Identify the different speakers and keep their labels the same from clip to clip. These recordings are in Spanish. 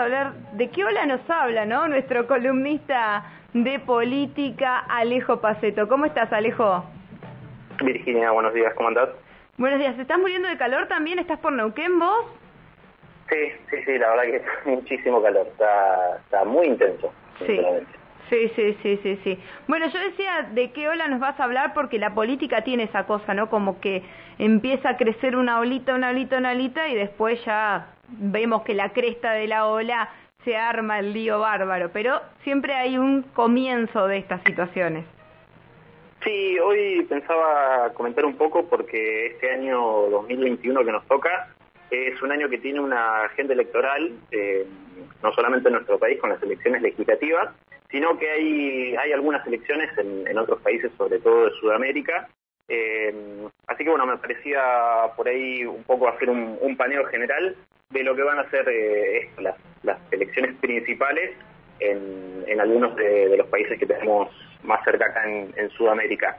Speaker 1: a hablar de qué hola nos habla, ¿no? Nuestro columnista de política, Alejo Paceto. ¿Cómo estás, Alejo?
Speaker 2: Virginia, buenos días, ¿cómo andás?
Speaker 1: Buenos días, ¿estás muriendo de calor también? ¿Estás por Neuquén vos?
Speaker 2: Sí, sí, sí, la verdad que es muchísimo calor, está, está muy intenso.
Speaker 1: Sí. Sí, sí, sí, sí, sí. Bueno, yo decía de qué ola nos vas a hablar porque la política tiene esa cosa, ¿no? Como que empieza a crecer una olita, una olita, una olita y después ya vemos que la cresta de la ola se arma el lío bárbaro, pero siempre hay un comienzo de estas situaciones.
Speaker 2: Sí, hoy pensaba comentar un poco porque este año 2021 que nos toca es un año que tiene una agenda electoral, eh, no solamente en nuestro país con las elecciones legislativas, sino que hay, hay algunas elecciones en, otros países, sobre todo de Sudamérica. Eh, así que bueno, me parecía por ahí un poco hacer un, paneo general de lo que van a ser eh, las, elecciones principales en, algunos de, los países que tenemos más cerca acá en, Sudamérica.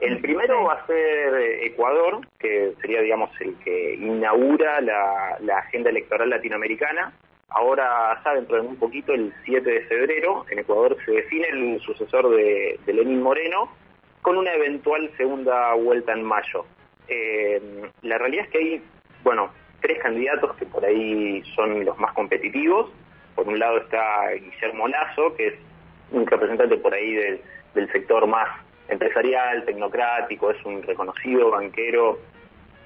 Speaker 2: El primero va a ser eh, Ecuador, que sería, digamos, el que inaugura la, la agenda electoral latinoamericana. Ahora, ya dentro de un poquito, el 7 de febrero, en Ecuador se define el sucesor de, Lenín Moreno con una eventual segunda vuelta en mayo. Eh, la realidad es que hay, bueno, tres candidatos que por ahí son los más competitivos. Por un lado está Guillermo Lazo, que es un representante por ahí del sector más empresarial, tecnocrático, es un reconocido banquero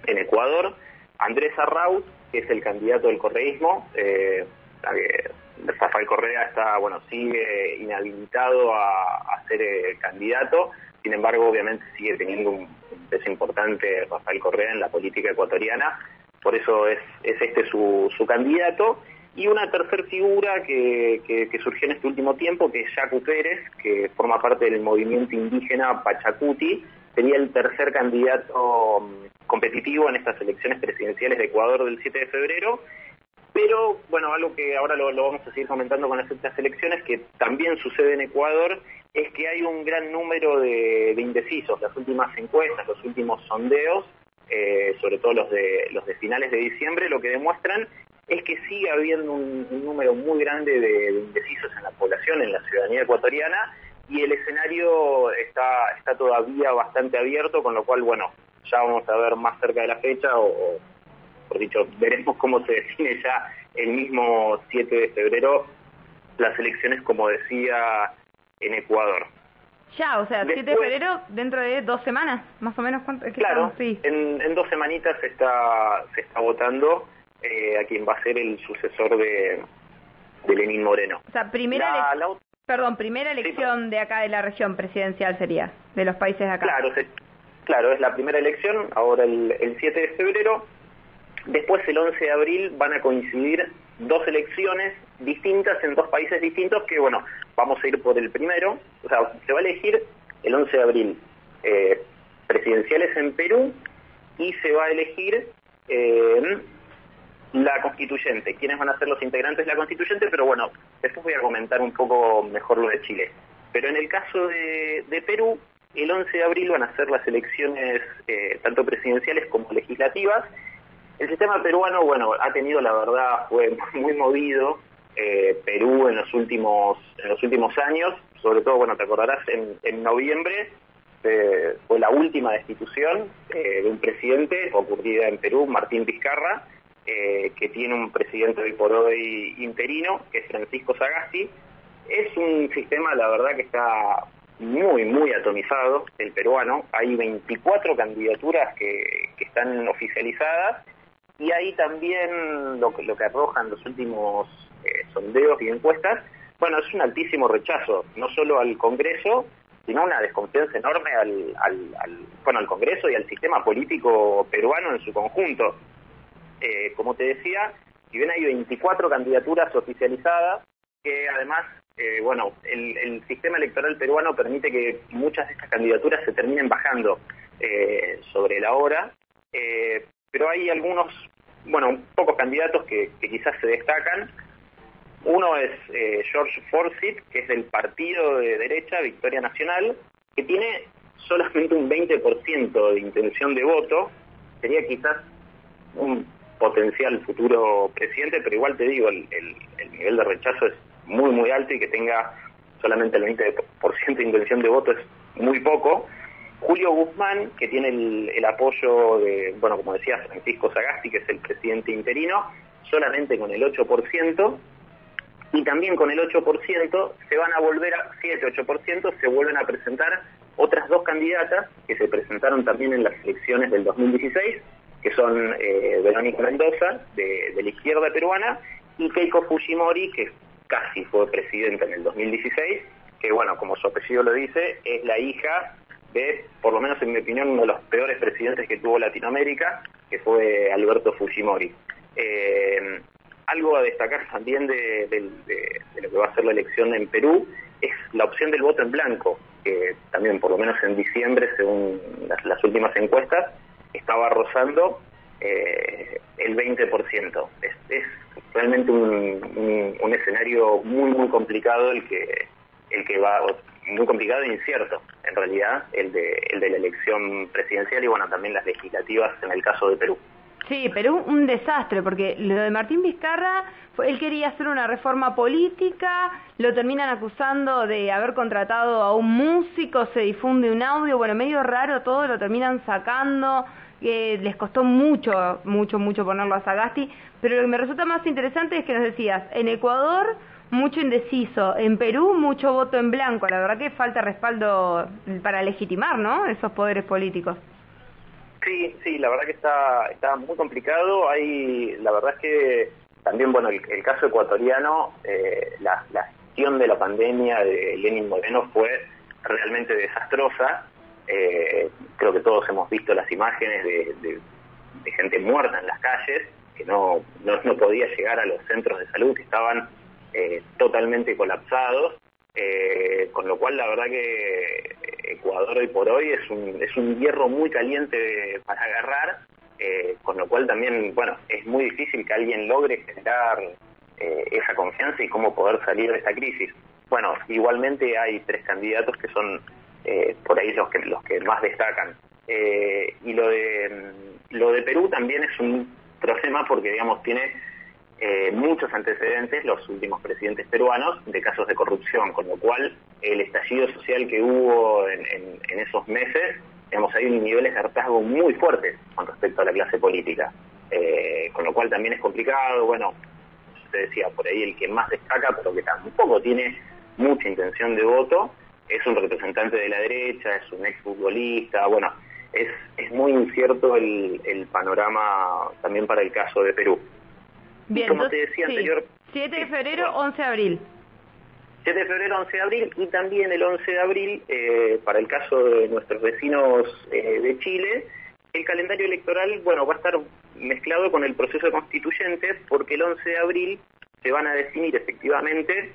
Speaker 2: en Ecuador. Andrés Arraut, que es el candidato del correísmo, eh, Rafael Correa está, bueno, sigue inhabilitado a, ser eh, candidato, sin embargo, obviamente sigue teniendo un peso importante Rafael Correa en la política ecuatoriana, por eso es, es este su, candidato. Y una tercera figura que, que, surgió en este último tiempo, que es Jaco Pérez, que forma parte del movimiento indígena Pachacuti, sería el tercer candidato mm, competitivo en estas elecciones presidenciales de Ecuador del 7 de febrero. Pero, bueno, algo que ahora lo, vamos a seguir comentando con estas elecciones, que también sucede en Ecuador, es que hay un gran número de, indecisos. Las últimas encuestas, los últimos sondeos, eh, sobre todo los de, los de finales de diciembre, lo que demuestran es que sigue habiendo un, número muy grande de, indecisos en la población, en la ciudadanía ecuatoriana, y el escenario está, está todavía bastante abierto, con lo cual, bueno, ya vamos a ver más cerca de la fecha, o, por dicho, veremos cómo se define ya el mismo 7 de febrero las elecciones, como decía, en Ecuador.
Speaker 1: Ya, o sea, 7 de febrero dentro de dos semanas, más o menos. ¿cuánto?
Speaker 2: claro, sí. en, en dos semanitas se está, se está votando eh, a quien va a ser el sucesor de, de Lenín Moreno.
Speaker 1: O sea, primera, perdón, primera elección de acá de la región presidencial sería, de los países de acá.
Speaker 2: Claro, claro es la primera elección, ahora el, el 7 de febrero. Después, el 11 de abril, van a coincidir dos elecciones distintas en dos países distintos que, bueno, vamos a ir por el primero. O sea, se va a elegir el 11 de abril eh, presidenciales en Perú y se va a elegir eh, la constituyente, quiénes van a ser los integrantes de la constituyente, pero bueno, después voy a comentar un poco mejor lo de Chile. Pero en el caso de, Perú, el 11 de abril van a ser las elecciones eh, tanto presidenciales como legislativas. El sistema peruano, bueno, ha tenido la verdad, fue muy movido eh, Perú en los últimos en los últimos años, sobre todo, bueno, te acordarás, en, noviembre eh, fue la última destitución de un presidente ocurrida en Perú, Martín Vizcarra, eh, que tiene un presidente hoy por hoy interino, que es Francisco Sagasti. Es un sistema, la verdad, que está muy, muy atomizado, el peruano. Hay 24 candidaturas que, están oficializadas y ahí también lo, lo que arrojan los últimos eh, sondeos y encuestas, bueno, es un altísimo rechazo, no solo al Congreso, sino una desconfianza enorme al, al, bueno, al Congreso y al sistema político peruano en su conjunto. Eh, como te decía, si bien hay 24 candidaturas oficializadas, que además, eh, bueno, el, sistema electoral peruano permite que muchas de estas candidaturas se terminen bajando eh, sobre la hora, pero hay algunos, bueno, pocos candidatos que, quizás se destacan. Uno es George Forsyth, que es del partido de derecha, Victoria Nacional, que tiene solamente un 20% de intención de voto, sería quizás un potencial futuro presidente, pero igual te digo, el, nivel de rechazo es muy, muy alto y que tenga solamente el 20% de intención de voto es muy poco. Julio Guzmán, que tiene el, apoyo de, bueno, como decía, Francisco Sagasti, que es el presidente interino, solamente con el 8%, y también con el 8% se van a volver a 7-8%, se vuelven a presentar otras dos candidatas que se presentaron también en las elecciones del 2016, que son eh, Verónica Mendoza, de, la izquierda peruana, y Keiko Fujimori, que casi fue presidenta en el 2016, que bueno, como su apellido lo dice, es la hija de, por lo menos en mi opinión, uno de los peores presidentes que tuvo Latinoamérica, que fue Alberto Fujimori. Eh, algo a destacar también de, lo que va a ser la elección en Perú es la opción del voto en blanco, que también por lo menos en diciembre, según las, últimas encuestas, estaba rozando eh, el 20%. Es, es realmente un, escenario muy, muy complicado el que, el que va, muy complicado e incierto, en realidad, el de, el de la elección presidencial y bueno, también las legislativas en el caso de Perú.
Speaker 1: Sí, Perú un desastre, porque lo de Martín Vizcarra, él quería hacer una reforma política, lo terminan acusando de haber contratado a un músico, se difunde un audio, bueno, medio raro todo, lo terminan sacando, eh, les costó mucho, mucho, mucho ponerlo a Sagasti, pero lo que me resulta más interesante es que nos decías, en Ecuador mucho indeciso, en Perú mucho voto en blanco, la verdad que falta respaldo para legitimar, ¿no? Esos poderes políticos.
Speaker 2: Sí, sí, la verdad que está, está muy complicado. Hay, la verdad es que también, bueno, el, caso ecuatoriano, eh, la, la, gestión de la pandemia de Lenin Moreno fue realmente desastrosa. Eh, creo que todos hemos visto las imágenes de, gente muerta en las calles, que no, no, podía llegar a los centros de salud, que estaban eh, totalmente colapsados. Eh, con lo cual la verdad que Ecuador hoy por hoy es un, es un hierro muy caliente para agarrar, eh, con lo cual también, bueno, es muy difícil que alguien logre generar eh, esa confianza y cómo poder salir de esta crisis. Bueno, igualmente hay tres candidatos que son por ahí los que, los que más destacan. y lo de, lo de Perú también es un problema porque, digamos, tiene eh, muchos antecedentes los últimos presidentes peruanos de casos de corrupción, con lo cual el estallido social que hubo en, esos meses, digamos, hay niveles de hartazgo muy fuertes con respecto a la clase política, eh, con lo cual también es complicado, bueno, se decía por ahí el que más destaca, pero que tampoco tiene mucha intención de voto, es un representante de la derecha, es un exfutbolista, bueno, es, es muy incierto el, el panorama también para el caso de Perú.
Speaker 1: Bien, como te decía anterior... 7 de febrero, 11 de abril.
Speaker 2: 7 de febrero, 11 de abril y también el 11 de abril, eh, para el caso de nuestros vecinos eh, de Chile, el calendario electoral, bueno, va a estar mezclado con el proceso constituyente porque el 11 de abril se van a definir efectivamente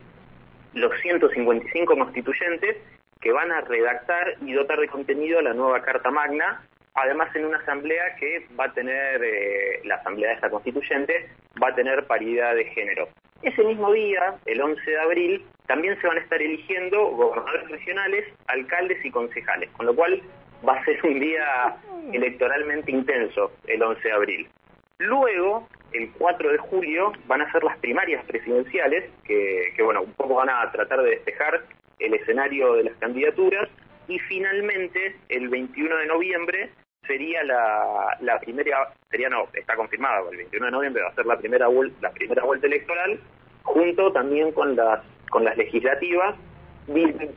Speaker 2: los 155 constituyentes que van a redactar y dotar de contenido la nueva Carta Magna además en una asamblea que va a tener, eh, la asamblea de esta constituyente, va a tener paridad de género. Ese mismo día, el 11 de abril, también se van a estar eligiendo gobernadores regionales, alcaldes y concejales, con lo cual va a ser un día electoralmente intenso el 11 de abril. Luego, el 4 de julio, van a ser las primarias presidenciales, que, bueno, un poco van a tratar de despejar el escenario de las candidaturas, y finalmente, el 21 de noviembre, sería la, primera, sería no, está confirmada, el 21 de noviembre va a ser la primera, la primera vuelta electoral, junto también con las, con las legislativas,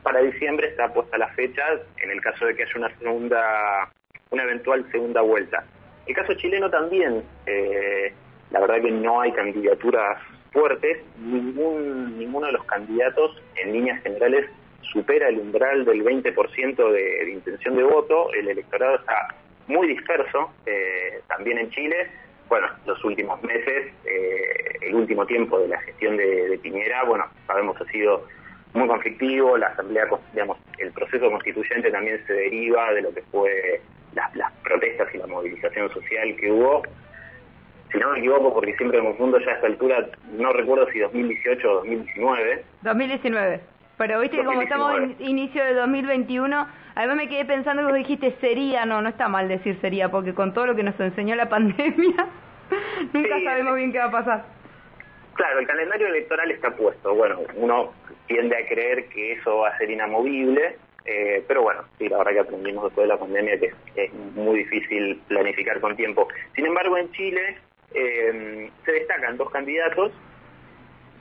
Speaker 2: para diciembre está puesta la fecha en el caso de que haya una segunda, una eventual segunda vuelta. El caso chileno también, eh, la verdad que no hay candidaturas fuertes, ningún, ninguno de los candidatos en líneas generales supera el umbral del 20% de, de intención de voto, el electorado está muy disperso, eh, también en Chile. Bueno, los últimos meses, eh, el último tiempo de la gestión de, Piñera, bueno, sabemos ha sido muy conflictivo, la asamblea, digamos, el proceso constituyente también se deriva de lo que fue las, protestas y la movilización social que hubo. Si no me equivoco, porque siempre me confundo ya a esta altura, no recuerdo si 2018 o 2019.
Speaker 1: 2019. Pero viste que como estamos en inicio de 2021, además me quedé pensando que vos dijiste sería, no, no está mal decir sería, porque con todo lo que nos enseñó la pandemia. Nunca sabemos bien qué va a pasar.
Speaker 2: Claro, el calendario electoral está puesto. Bueno, uno tiende a creer que eso va a ser inamovible, eh, pero bueno, sí, la verdad que aprendimos después de la pandemia que es, muy difícil planificar con tiempo. Sin embargo, en Chile eh, se destacan dos candidatos,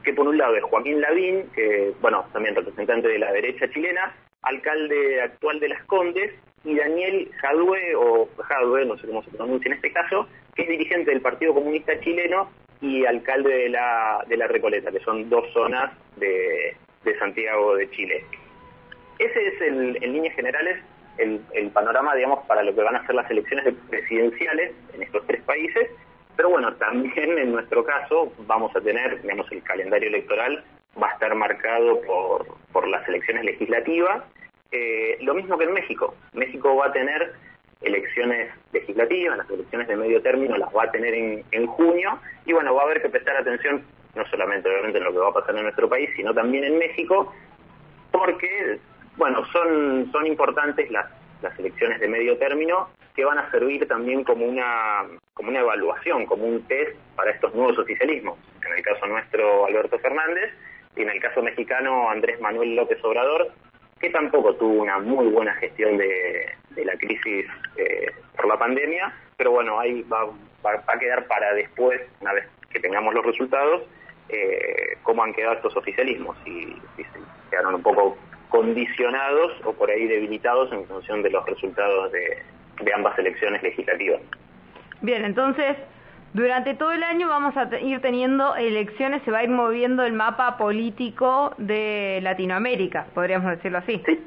Speaker 2: que por un lado es Joaquín Lavín, que, bueno, también representante de la derecha chilena, alcalde actual de Las Condes, y Daniel Jadue, o Jadue, no sé cómo se pronuncia en este caso, que es dirigente del Partido Comunista Chileno y alcalde de la, de la Recoleta, que son dos zonas de, de Santiago de Chile. Ese es, el, en líneas generales, el, el, panorama, digamos, para lo que van a ser las elecciones presidenciales en estos tres países. Pero bueno, también en nuestro caso vamos a tener, digamos, el calendario electoral va a estar marcado por, por las elecciones legislativas. Eh, lo mismo que en México. México va a tener elecciones legislativas, las elecciones de medio término las va a tener en, en junio y bueno, va a haber que prestar atención no solamente obviamente en lo que va a pasar en nuestro país, sino también en México, porque bueno, son, son importantes las, las elecciones de medio término que van a servir también como una, como una evaluación, como un test para estos nuevos oficialismos. En el caso nuestro, Alberto Fernández, y en el caso mexicano, Andrés Manuel López Obrador, que tampoco tuvo una muy buena gestión de, la crisis eh, por la pandemia, pero bueno, ahí va, a quedar para después, una vez que tengamos los resultados, eh, cómo han quedado estos oficialismos, si quedaron un poco condicionados o por ahí debilitados en función de los resultados de ambas elecciones legislativas.
Speaker 1: Bien, entonces, durante todo el año vamos a ir teniendo elecciones, se va a ir moviendo el mapa político de Latinoamérica, podríamos decirlo así.
Speaker 2: Sí,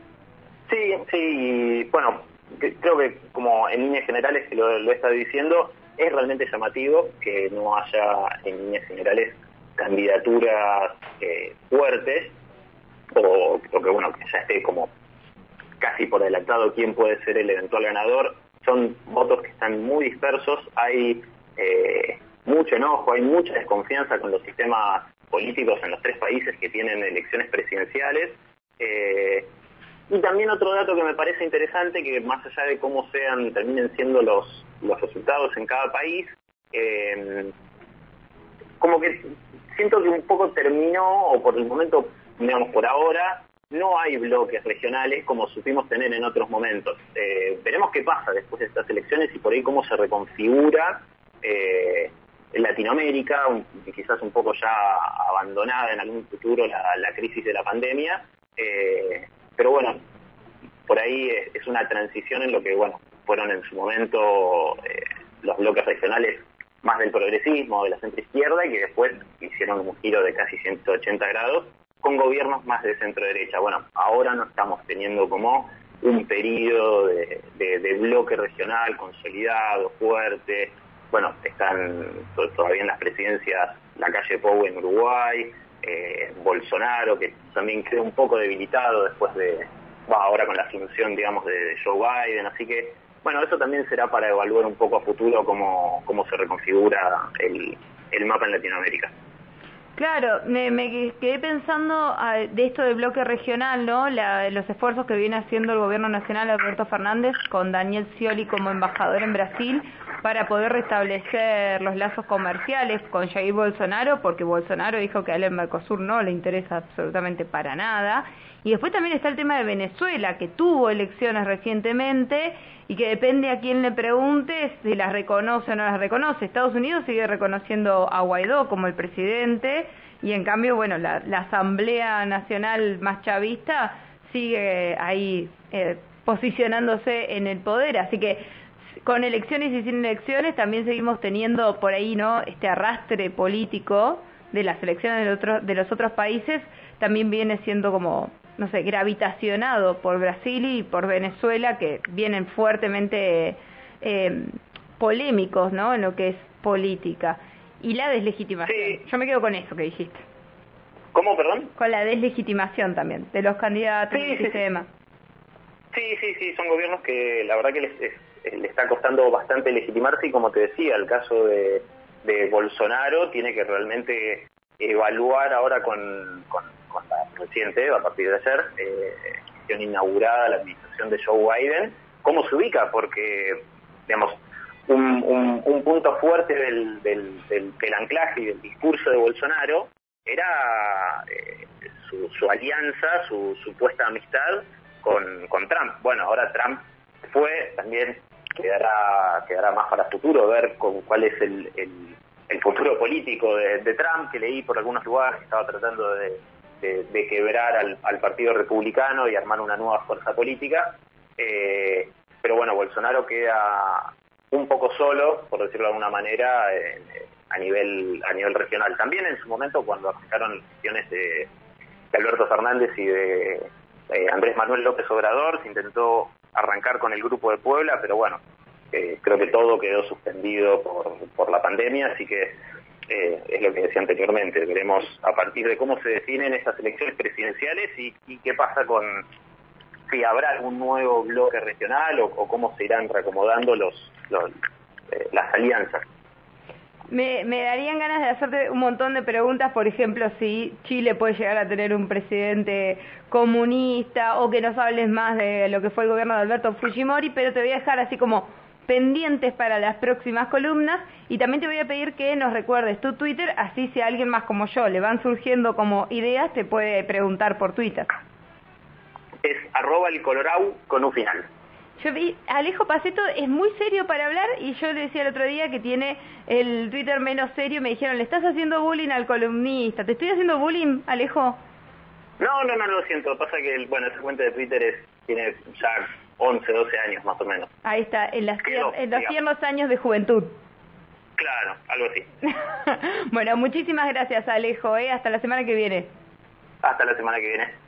Speaker 2: sí, sí bueno, creo que como en líneas generales, lo, lo he estado diciendo, es realmente llamativo que no haya en líneas generales candidaturas eh, fuertes o, que bueno, que ya esté como casi por adelantado quién puede ser el eventual ganador, son votos que están muy dispersos, hay eh, mucho enojo, hay mucha desconfianza con los sistemas políticos en los tres países que tienen elecciones presidenciales. Eh, y también otro dato que me parece interesante, que más allá de cómo sean, terminen siendo los, los resultados en cada país, eh, como que siento que un poco terminó, o por el momento digamos, por ahora no hay bloques regionales como supimos tener en otros momentos. Eh, veremos qué pasa después de estas elecciones y por ahí cómo se reconfigura eh, Latinoamérica, quizás un poco ya abandonada en algún futuro la, crisis de la pandemia. Eh, pero bueno, por ahí es, una transición en lo que, bueno, fueron en su momento los bloques regionales más del progresismo, de la centro izquierda, y que después hicieron un giro de casi 180 grados con gobiernos más de centro derecha. Bueno, ahora no estamos teniendo como un periodo de, bloque regional consolidado, fuerte. Bueno, están todavía en las presidencias la calle Pou en Uruguay, eh, Bolsonaro, que también quedó un poco debilitado después de, ahora con la asunción, digamos, de, Joe Biden. Así que, bueno, eso también será para evaluar un poco a futuro cómo, cómo se reconfigura el mapa en Latinoamérica.
Speaker 1: Claro, me, me, quedé pensando ah, de esto del bloque regional, ¿no? La, los esfuerzos que viene haciendo el gobierno nacional Alberto Fernández con Daniel Scioli como embajador en Brasil para poder restablecer los lazos comerciales con Jair Bolsonaro, porque Bolsonaro dijo que a él el Mercosur no le interesa absolutamente para nada. Y después también está el tema de Venezuela, que tuvo elecciones recientemente y que depende a quién le pregunte si las reconoce o no las reconoce. Estados Unidos sigue reconociendo a Guaidó como el presidente y en cambio, bueno, la, Asamblea Nacional más chavista sigue ahí eh, posicionándose en el poder. Así que con elecciones y sin elecciones también seguimos teniendo por ahí, ¿no? Este arrastre político de las elecciones de, de los otros países también viene siendo como no sé, gravitacionado por Brasil y por Venezuela, que vienen fuertemente eh, polémicos, ¿no? En lo que es política. Y la deslegitimación. Yo me quedo con eso que dijiste.
Speaker 2: ¿Cómo, perdón?
Speaker 1: Con la deslegitimación también, de los candidatos
Speaker 2: sí,
Speaker 1: sistema.
Speaker 2: Sí, sí, sí, son gobiernos que la verdad que les, les, está costando bastante legitimarse y como te decía, el caso de, de Bolsonaro tiene que realmente evaluar ahora con, con reciente, a partir de ayer, eh, inaugurada la administración de Joe Biden, cómo se ubica, porque, digamos, un, punto fuerte del, del, anclaje y del discurso de Bolsonaro era eh, su, alianza, su supuesta amistad con, con Trump. Bueno, ahora Trump fue, también quedará, quedará más para futuro ver con cuál es el, el, futuro político de, Trump, que leí por algunos lugares que estaba tratando de, de, quebrar al, al, Partido Republicano y armar una nueva fuerza política. Eh, pero bueno, Bolsonaro queda un poco solo, por decirlo de alguna manera, a nivel a nivel regional. También en su momento, cuando afectaron las gestiones de, Alberto Fernández y de eh, Andrés Manuel López Obrador, se intentó arrancar con el grupo de Puebla, pero bueno, eh, creo que todo quedó suspendido por, la pandemia, así que eh, es lo que decía anteriormente. Veremos a partir de cómo se definen estas elecciones presidenciales y, qué pasa con si habrá algún nuevo bloque regional o, cómo se irán reacomodando los, eh, las alianzas.
Speaker 1: Me, me, darían ganas de hacerte un montón de preguntas, por ejemplo, si Chile puede llegar a tener un presidente comunista o que nos hables más de lo que fue el gobierno de Alberto Fujimori, pero te voy a dejar así como pendientes para las próximas columnas y también te voy a pedir que nos recuerdes tu Twitter, así si a alguien más como yo le van surgiendo como ideas, te puede preguntar por Twitter.
Speaker 2: Es arroba el colorau con un final.
Speaker 1: Yo vi, Alejo Paceto es muy serio para hablar y yo le decía el otro día que tiene el Twitter menos serio, me dijeron, le estás haciendo bullying al columnista, ¿te estoy haciendo bullying, Alejo?
Speaker 2: No, no, no, lo siento, pasa que, bueno, esa cuenta de Twitter es, tiene ya 11, 12 años más o menos.
Speaker 1: Ahí está, en, las en los tiernos años de juventud.
Speaker 2: Claro, algo así.
Speaker 1: bueno, muchísimas gracias Alejo, ¿eh? hasta la semana que viene.
Speaker 2: Hasta la semana que viene.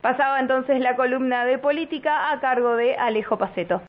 Speaker 1: Pasaba entonces la columna de política a cargo de Alejo Paceto.